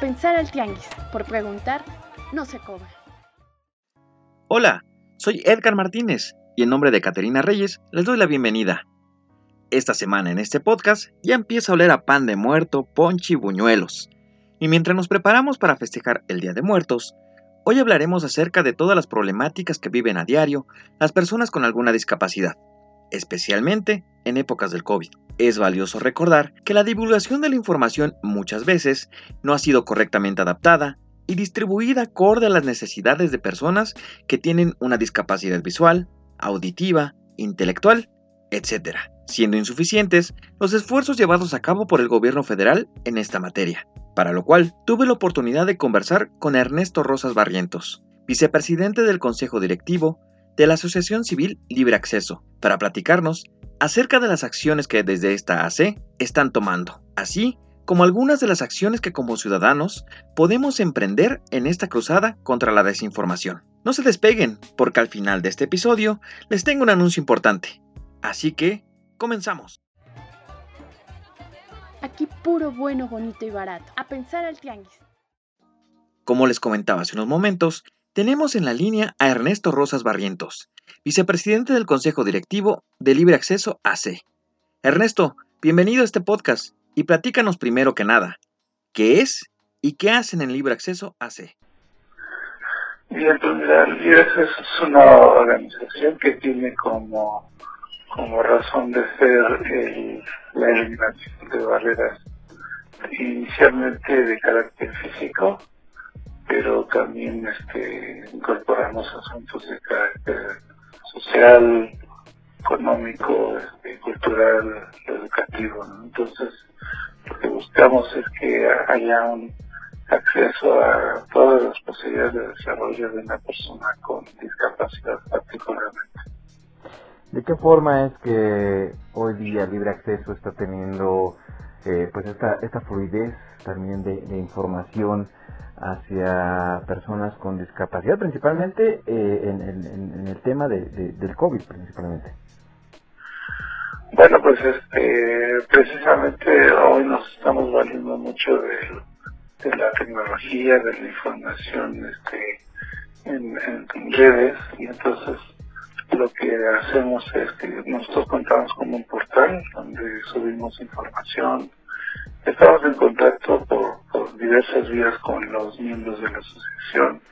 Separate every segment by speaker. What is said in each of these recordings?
Speaker 1: pensar al tianguis, por preguntar, no se cobra.
Speaker 2: Hola, soy Edgar Martínez y en nombre de Caterina Reyes les doy la bienvenida. Esta semana en este podcast ya empieza a oler a pan de muerto, ponche y buñuelos. Y mientras nos preparamos para festejar el Día de Muertos, hoy hablaremos acerca de todas las problemáticas que viven a diario las personas con alguna discapacidad, especialmente en épocas del COVID. Es valioso recordar que la divulgación de la información muchas veces no ha sido correctamente adaptada y distribuida acorde a las necesidades de personas que tienen una discapacidad visual, auditiva, intelectual, etc., siendo insuficientes los esfuerzos llevados a cabo por el gobierno federal en esta materia, para lo cual tuve la oportunidad de conversar con Ernesto Rosas Barrientos, vicepresidente del Consejo Directivo de la Asociación Civil Libre Acceso, para platicarnos acerca de las acciones que desde esta AC están tomando, así como algunas de las acciones que como ciudadanos podemos emprender en esta cruzada contra la desinformación. No se despeguen, porque al final de este episodio les tengo un anuncio importante. Así que, comenzamos.
Speaker 1: Aquí puro bueno, bonito y barato. A pensar al tianguis.
Speaker 2: Como les comentaba hace unos momentos, tenemos en la línea a Ernesto Rosas Barrientos, vicepresidente del Consejo Directivo de Libre Acceso AC. Ernesto, bienvenido a este podcast y platícanos primero que nada, ¿qué es y qué hacen en Libre Acceso AC?
Speaker 3: Bien, pues Libre Acceso es una organización que tiene como, como razón de ser la eliminación de barreras inicialmente de carácter físico pero también este, incorporamos asuntos de carácter social, económico, este, cultural, educativo. Entonces, lo que buscamos es que haya un acceso a todas las posibilidades de desarrollo de una persona con discapacidad particularmente.
Speaker 4: ¿De qué forma es que hoy día Libre Acceso está teniendo eh, pues esta, esta fluidez también de, de información hacia personas con discapacidad, principalmente eh, en, el tema de, del COVID, principalmente.
Speaker 3: Bueno, pues este, precisamente hoy nos estamos valiendo mucho de, la tecnología, de la información este, en, redes y entonces lo que hacemos es que nosotros contamos con un portal donde subimos información, Estamos en contacto por, diversas vías con los miembros de la asociación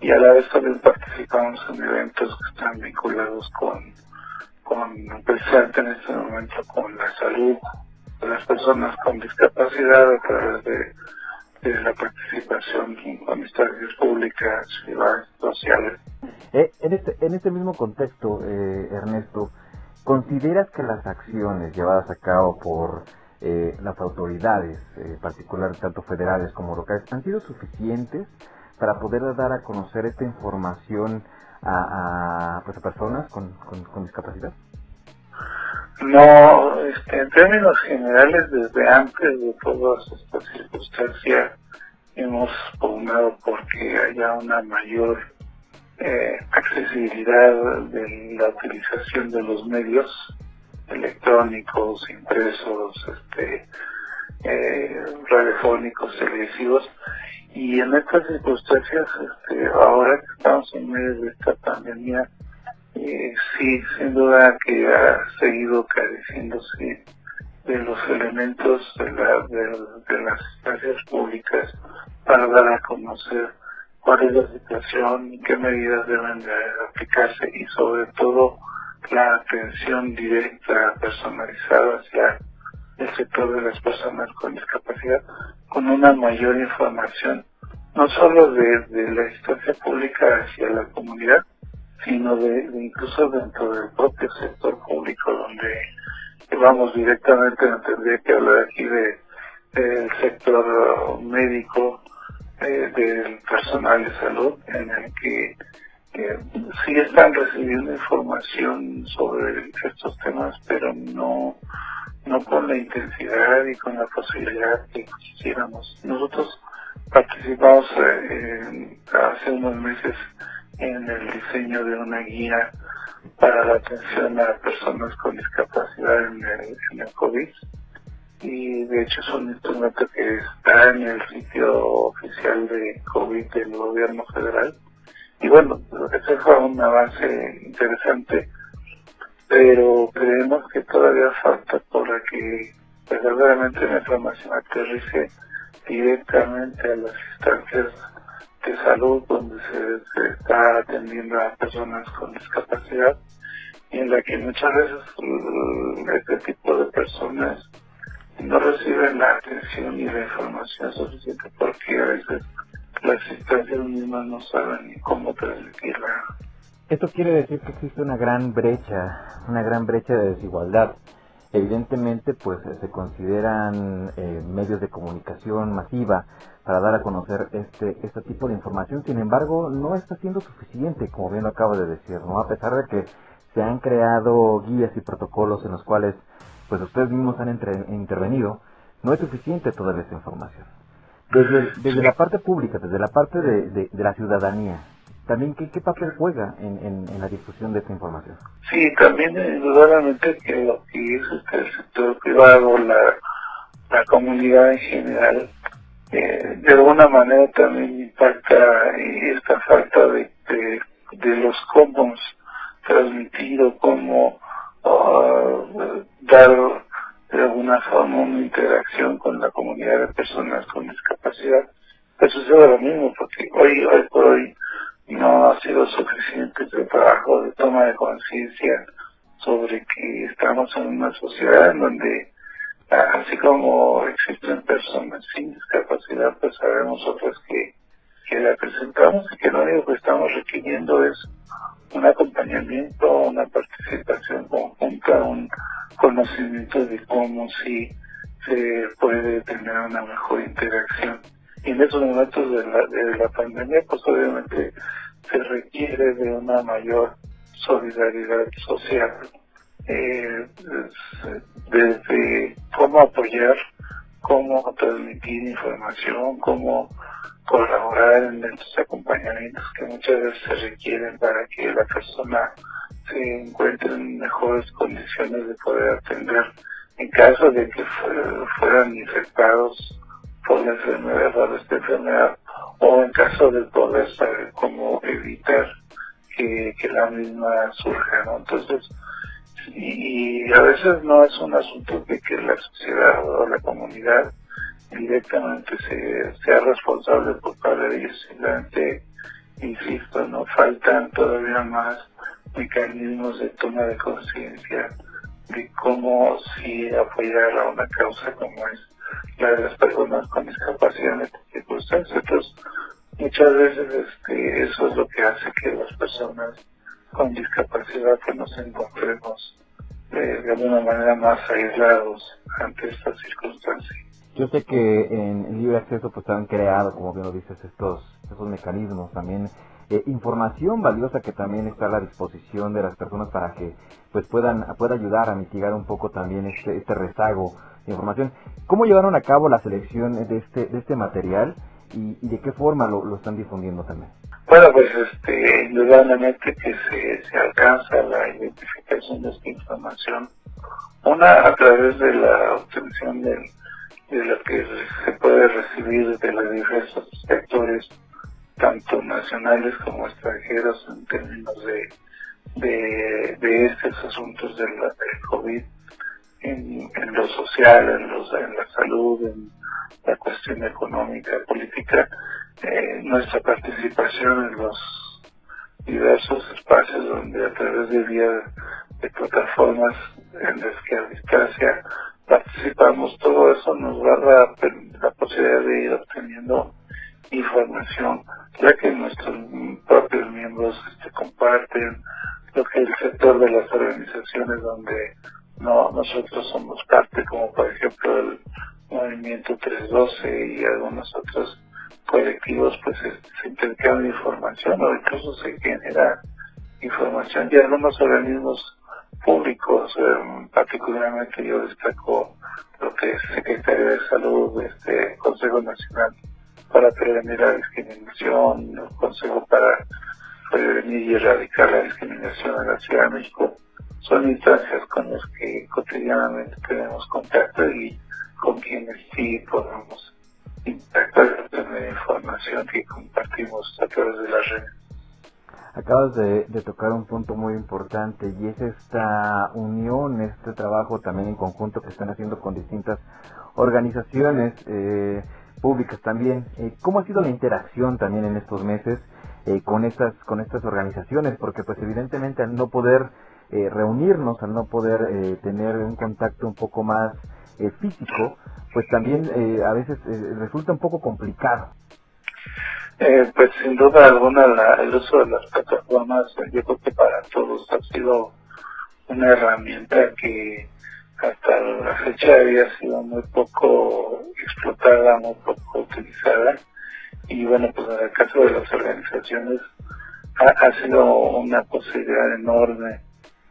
Speaker 3: y a la vez también participamos en eventos que están vinculados con, con precisamente en este momento con la salud de las personas con discapacidad a través de, la participación con instancias públicas, sociales.
Speaker 4: Eh, en, este, en este mismo contexto, eh, Ernesto, ¿consideras que las acciones llevadas a cabo por eh, las autoridades, eh, particulares tanto federales como locales, han sido suficientes para poder dar a conocer esta información a, pues, personas con, discapacidad?
Speaker 3: No, este, en términos generales, desde antes de todas estas circunstancias, hemos pugnado porque haya una mayor eh, accesibilidad de la utilización de los medios electrónicos, impresos, este, eh, radiofónicos, televisivos. Y en estas circunstancias, este, ahora que estamos en medio de esta pandemia, eh, sí, sin duda que ha seguido careciéndose de los elementos de, la, de, las instancias públicas para dar a conocer cuál es la situación qué medidas deben de aplicarse y sobre todo la atención directa, personalizada hacia el sector de las personas con discapacidad, con una mayor información, no solo de, la instancia pública hacia la comunidad, sino de, incluso dentro del propio sector público, donde vamos directamente, no tendría que hablar aquí de del sector médico, eh, del personal de salud, en el que que sí están recibiendo información sobre estos temas, pero no, no con la intensidad y con la posibilidad que quisiéramos. Nosotros participamos eh, hace unos meses en el diseño de una guía para la atención a personas con discapacidad en el, COVID y de hecho es un instrumento que está en el sitio oficial de COVID del gobierno federal. Y bueno, ese fue un avance interesante, pero creemos que todavía falta para que verdaderamente la información aterrice directamente a las instancias de salud donde se, está atendiendo a personas con discapacidad y en la que muchas veces mm, este tipo de personas no reciben la atención y la información suficiente porque a veces las instancias mismas no saben ni cómo transmitirla.
Speaker 4: Esto quiere decir que existe una gran brecha, una gran brecha de desigualdad. Evidentemente, pues se consideran eh, medios de comunicación masiva para dar a conocer este, este tipo de información. Sin embargo, no está siendo suficiente, como bien lo acabo de decir, ¿no? A pesar de que se han creado guías y protocolos en los cuales pues ustedes mismos han intervenido, no es suficiente toda esta información. Desde, desde la parte pública, desde la parte de, de, la ciudadanía, también qué, qué papel juega en, en, la difusión de esta información.
Speaker 3: Sí, también indudablemente que lo que es este, el sector privado, la, la comunidad en general, eh, de alguna manera también impacta esta falta de, de, los commons transmitido, cómo uh, dar de alguna forma una interacción con la comunidad de personas con discapacidad. Eso es lo mismo, porque hoy, hoy por hoy no ha sido suficiente el trabajo de toma de conciencia sobre que estamos en una sociedad en donde así como existen personas sin discapacidad, pues sabemos otras que, que la presentamos y que lo único que estamos requiriendo es un acompañamiento, una participación conjunta, un conocimiento de cómo sí se puede tener una mejor interacción. Y en esos momentos de la, de la pandemia, pues obviamente se requiere de una mayor solidaridad social, eh, desde cómo apoyar, cómo transmitir información, cómo colaborar en estos acompañamientos que muchas veces se requieren para que la persona se encuentre en mejores condiciones de poder atender en caso de que fueran infectados la enfermedad, por esta enfermedad, o en caso de poder saber cómo evitar que, que la misma surja. Entonces, y, a veces no es un asunto de que la sociedad o la comunidad directamente se, sea responsable por de ellos. Simplemente, insisto, no faltan todavía más mecanismos de toma de conciencia de cómo si apoyar a una causa como es la de las personas con discapacidad en estas circunstancias. Entonces, muchas veces este, eso es lo que hace que las personas con discapacidad que nos encontremos eh, de alguna manera más aislados ante estas circunstancias.
Speaker 4: Yo sé que en libre acceso pues han creado, como bien lo dices, estos, estos mecanismos también, eh, información valiosa que también está a la disposición de las personas para que pues puedan pueda ayudar a mitigar un poco también este, este rezago información. ¿Cómo llevaron a cabo la selección de este, de este material y, de qué forma lo, lo, están difundiendo también?
Speaker 3: Bueno, pues este, indudablemente que se, se alcanza la identificación de esta información, una a través de la obtención del de lo que se puede recibir de los diversos sectores, tanto nacionales como extranjeros, en términos de, de, estos asuntos del, COVID, en, lo social, en, los, en la salud, en la cuestión económica, política, eh, nuestra participación en los diversos espacios donde a través de vía de plataformas en las que a distancia participamos, todo eso nos va a dar la posibilidad de ir obteniendo información, ya que nuestros propios miembros este, comparten lo que el sector de las organizaciones donde no nosotros somos parte, como por ejemplo el Movimiento 312 y algunos otros colectivos, pues se intercambia información o incluso se genera información. Y algunos organismos públicos, eh, particularmente yo destaco lo que es Secretaría de Salud, este Consejo Nacional para Prevenir la Discriminación, el Consejo para Prevenir y Erradicar la Discriminación en la Ciudad de México, son instancias con las que cotidianamente tenemos contacto y con quienes sí podemos interactuar, tener información que compartimos a través de las redes.
Speaker 4: Acabas de, tocar un punto muy importante y es esta unión, este trabajo también en conjunto que están haciendo con distintas organizaciones eh, públicas también. Eh, ¿Cómo ha sido la interacción también en estos meses eh, con estas con estas organizaciones? Porque pues evidentemente al no poder reunirnos, al no poder tener un contacto un poco más físico, pues también a veces resulta un poco complicado.
Speaker 3: Eh, pues sin duda alguna el uso de las plataformas yo creo que para todos ha sido una herramienta que hasta la fecha había sido muy poco explotada, muy poco utilizada y bueno pues en el caso de las organizaciones ha, sido una posibilidad enorme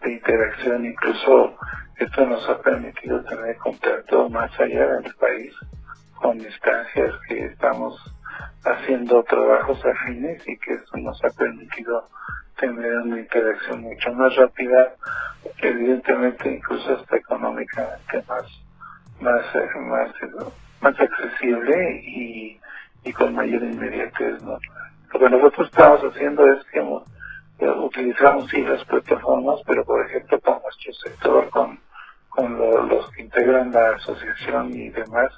Speaker 3: de interacción, incluso esto nos ha permitido tener contacto más allá del país con instancias que estamos haciendo trabajos afines y que eso nos ha permitido tener una interacción mucho más rápida, evidentemente incluso hasta económicamente más más más más accesible y, y con mayor inmediatez. ¿no? Lo que nosotros estamos haciendo es que utilizamos sí las plataformas, pero por ejemplo con nuestro sector, con, con los que integran la asociación y demás,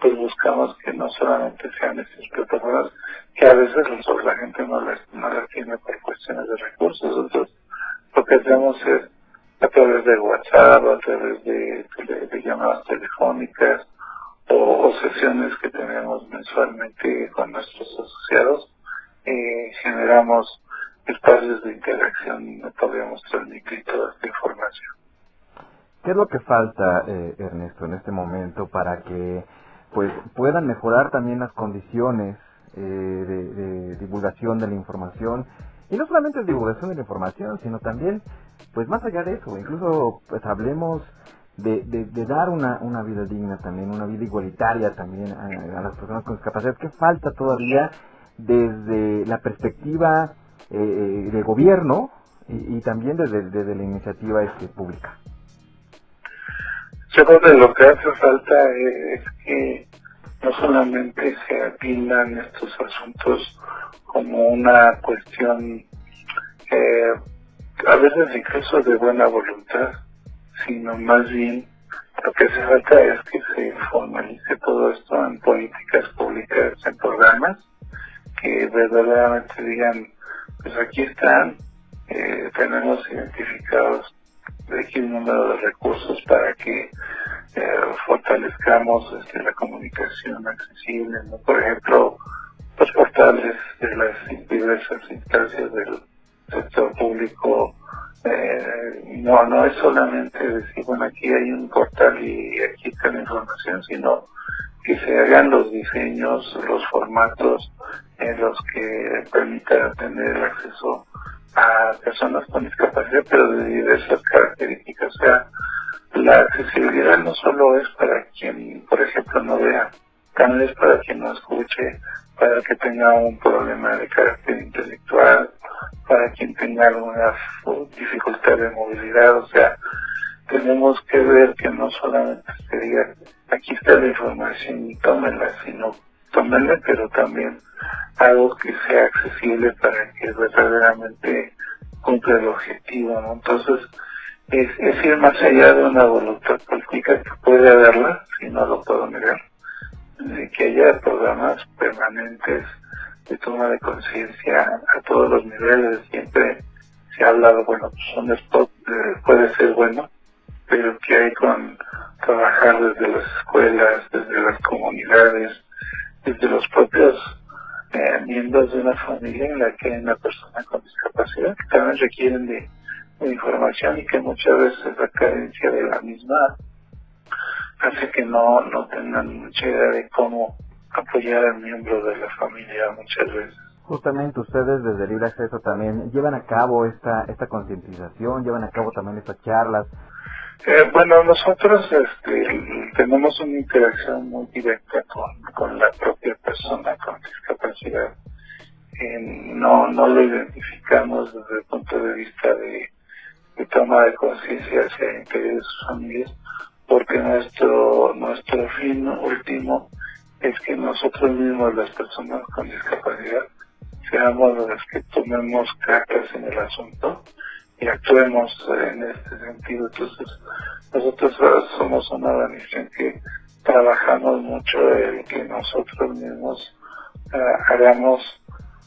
Speaker 3: pues buscamos que no solamente sean estas plataformas, que a veces la gente no las, no las tiene por cuestiones de recursos. Entonces, lo que hacemos es a través de WhatsApp, a través de, llamadas telefónicas o, sesiones que tenemos mensualmente con nuestros asociados, eh, generamos espacios de interacción y podemos transmitir toda esta información.
Speaker 4: ¿Qué es lo que falta, eh, Ernesto, en este momento para que pues puedan mejorar también las condiciones eh, de, divulgación de la información y no solamente divulgación de la información sino también pues más allá de eso incluso pues hablemos de, de, dar una, una vida digna también una vida igualitaria también a, las personas con discapacidad que falta todavía desde la perspectiva eh, de gobierno y, también desde, desde la iniciativa este, pública.
Speaker 3: Yo creo que lo que hace falta es que no solamente se atiendan estos asuntos como una cuestión eh, a veces incluso de buena voluntad, sino más bien lo que hace falta es que se formalice todo esto en políticas públicas, en programas que verdaderamente digan, pues aquí están, eh, tenemos identificados de un número de recursos para que eh, fortalezcamos este, la comunicación accesible, por ejemplo, los portales de las diversas instancias del sector público. Eh, no, no es solamente decir, bueno, aquí hay un portal y aquí está la información, sino que se hagan los diseños, los formatos en los que permita tener acceso a personas con discapacidad, pero de diversas características. O sea, la accesibilidad no solo es para quien, por ejemplo, no vea, también es para quien no escuche, para que tenga un problema de carácter intelectual, para quien tenga alguna dificultad de movilidad. O sea, tenemos que ver que no solamente se diga, aquí está la información y tómenla, sino tómenla, pero también algo que sea accesible para que verdaderamente cumpla el objetivo, ¿no? Entonces, es, es, ir más allá de una voluntad política que puede haberla, si no lo puedo negar, de que haya programas permanentes de toma de conciencia a todos los niveles. Siempre se ha hablado, bueno, pues un spot eh, puede ser bueno, pero que hay con trabajar desde las escuelas, desde las comunidades, desde los propios eh, miembros de una familia en la que hay una persona con discapacidad que también requieren de, información y que muchas veces la carencia de la misma hace que no, no tengan mucha idea de cómo apoyar al miembro de la familia muchas veces.
Speaker 4: Justamente ustedes desde Libre Acceso también llevan a cabo esta, esta concientización, llevan a cabo también estas charlas
Speaker 3: eh, bueno, nosotros este, tenemos una interacción muy directa con, la propia persona con discapacidad. Eh, no, no lo identificamos desde el punto de vista de, de toma de conciencia hacia el interior de sus familias, porque nuestro, nuestro fin último es que nosotros mismos, las personas con discapacidad, seamos las que tomemos cartas en el asunto y actuemos en este sentido. Entonces, nosotros somos una organización que trabajamos mucho en que nosotros mismos uh, hagamos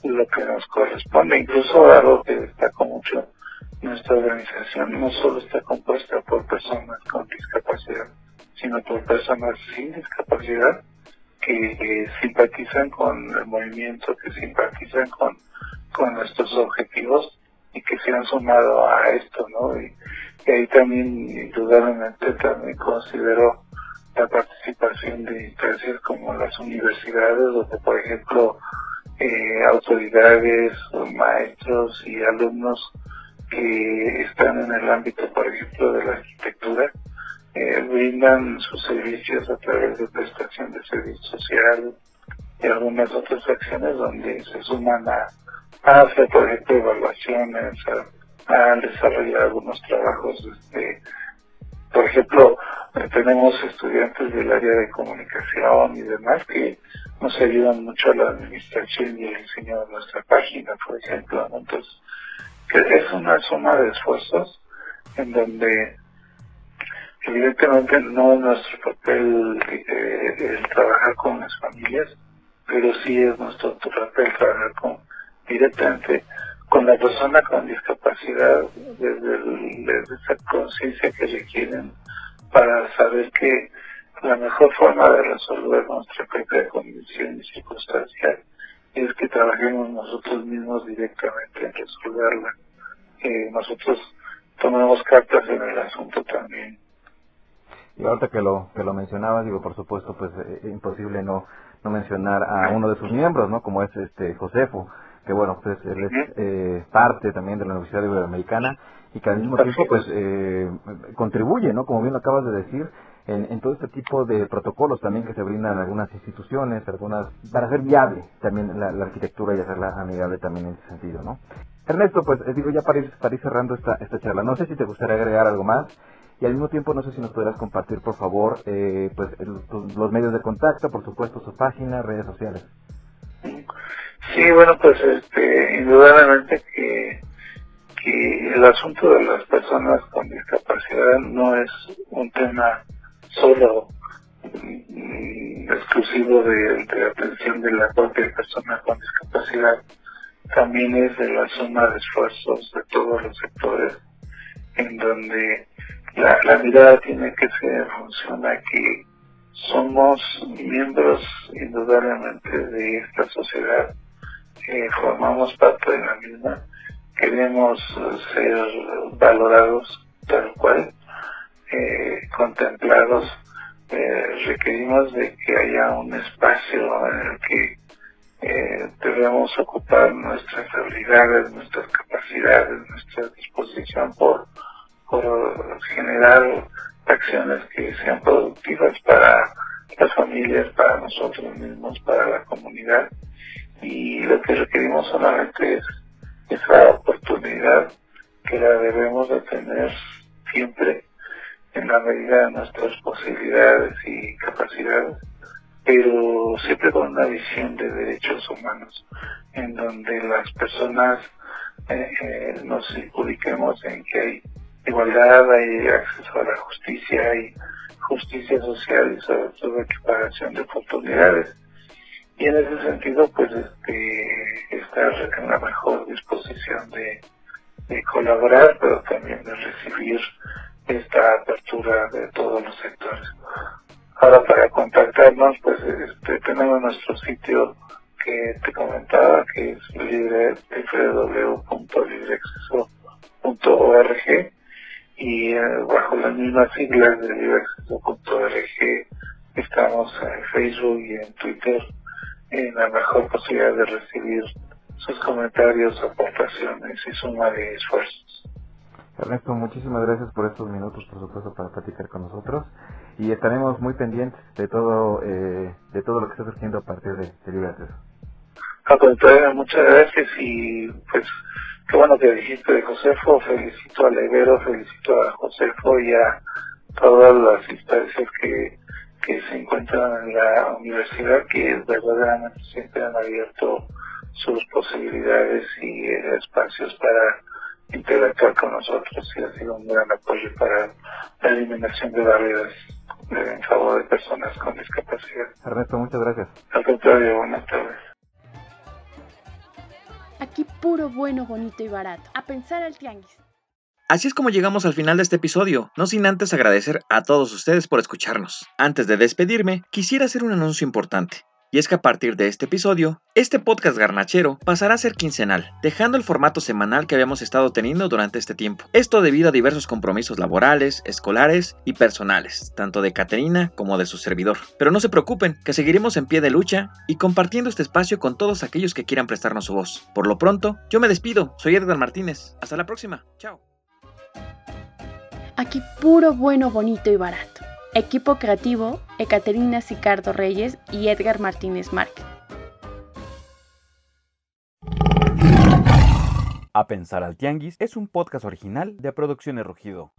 Speaker 3: lo que nos corresponde, incluso algo que destaco mucho, nuestra organización no solo está compuesta por personas con discapacidad, sino por personas sin discapacidad que, simpatizan con el movimiento, que simpatizan con, con nuestros objetivos y que se han sumado a esto, ¿no? Y, ahí también, indudablemente, también considero la participación de instancias como las universidades, donde, por ejemplo, eh, autoridades, maestros y alumnos que están en el ámbito, por ejemplo, de la arquitectura, eh, brindan sus servicios a través de prestación de servicio social y algunas otras acciones donde se suman a, hacer, por ejemplo, evaluaciones, a desarrollar algunos trabajos este, por ejemplo, tenemos estudiantes del área de comunicación y demás que nos ayudan mucho a la administración y el diseño de nuestra página, por ejemplo. Entonces, es una suma de esfuerzos en donde evidentemente no es nuestro papel eh, el trabajar con las familias, pero sí es nuestro papel trabajar con directamente con la persona con discapacidad desde, esa conciencia que requieren para saber que la mejor forma de resolver nuestra propia condición y circunstancia es que trabajemos nosotros mismos directamente en resolverla. que nosotros tomemos cartas en el asunto también.
Speaker 4: Y ahorita que lo que lo mencionabas, digo, por supuesto, pues es eh, imposible no no mencionar a uno de sus miembros, ¿no? Como es este Josefo que bueno, pues él es eh, parte también de la Universidad Iberoamericana y que al mismo tiempo pues eh, contribuye, ¿no? Como bien lo acabas de decir, en, todo este tipo de protocolos también que se brindan algunas instituciones, algunas para hacer viable también la, arquitectura y hacerla amigable también en ese sentido, ¿no? Ernesto, pues eh, digo ya para ir, para ir cerrando esta, esta charla, no sé si te gustaría agregar algo más y al mismo tiempo no sé si nos podrás compartir por favor pues los medios de contacto, por supuesto su página, redes sociales.
Speaker 3: Sí, bueno, pues este, indudablemente que, que el asunto de las personas con discapacidad no es un tema solo mm, exclusivo de, de, atención de la propia persona con discapacidad, también es de la suma de esfuerzos de todos los sectores en donde la, la mirada tiene que ser en función a que somos miembros indudablemente de esta sociedad formamos parte de la misma, queremos ser valorados tal cual, eh, contemplados, eh, requerimos de que haya un espacio en el que eh, debemos ocupar nuestras habilidades, nuestras capacidades, nuestra disposición por, por generar acciones que sean productivas para las familias, para nosotros mismos, para la comunidad y lo que requerimos solamente es esa oportunidad que la debemos de tener siempre en la medida de nuestras posibilidades y capacidades, pero siempre con una visión de derechos humanos, en donde las personas eh, eh, nos ubiquemos en que hay igualdad, hay acceso a la justicia, hay justicia social y sobre todo equiparación de oportunidades y en ese sentido pues este estar en la mejor disposición de, colaborar pero también de recibir esta apertura de todos los sectores. Ahora para contactarnos pues este, tenemos nuestro sitio que te comentaba que es libre www.libreacceso.org y eh, bajo las mismas siglas de libreacceso.org estamos en Facebook y en Twitter en la mejor posibilidad de recibir sus comentarios, aportaciones y suma de esfuerzos.
Speaker 4: Ernesto, muchísimas gracias por estos minutos, por supuesto, para platicar con nosotros y estaremos muy pendientes de todo eh, de todo lo que está surgiendo a partir de, de Libre
Speaker 3: Acceso. muchas gracias y pues qué bueno que dijiste de Josefo, felicito a Ibero, felicito a Josefo y a todas las instancias que, que se encuentran en la universidad que verdaderamente siempre han abierto sus posibilidades y espacios para interactuar con nosotros y ha sido un gran apoyo para la eliminación de barreras en favor de personas con discapacidad.
Speaker 4: Ernesto, muchas gracias.
Speaker 3: Al contrario, buenas tardes.
Speaker 1: Aquí puro bueno, bonito y barato. A pensar al tianguis.
Speaker 2: Así es como llegamos al final de este episodio, no sin antes agradecer a todos ustedes por escucharnos. Antes de despedirme, quisiera hacer un anuncio importante. Y es que a partir de este episodio, este podcast garnachero pasará a ser quincenal, dejando el formato semanal que habíamos estado teniendo durante este tiempo. Esto debido a diversos compromisos laborales, escolares y personales, tanto de Caterina como de su servidor. Pero no se preocupen, que seguiremos en pie de lucha y compartiendo este espacio con todos aquellos que quieran prestarnos su voz. Por lo pronto, yo me despido, soy Edgar Martínez. Hasta la próxima, chao.
Speaker 1: Aquí puro bueno, bonito y barato. Equipo creativo, Ecaterina Sicardo Reyes y Edgar Martínez Márquez.
Speaker 4: A Pensar al Tianguis es un podcast original de Producciones Rugido.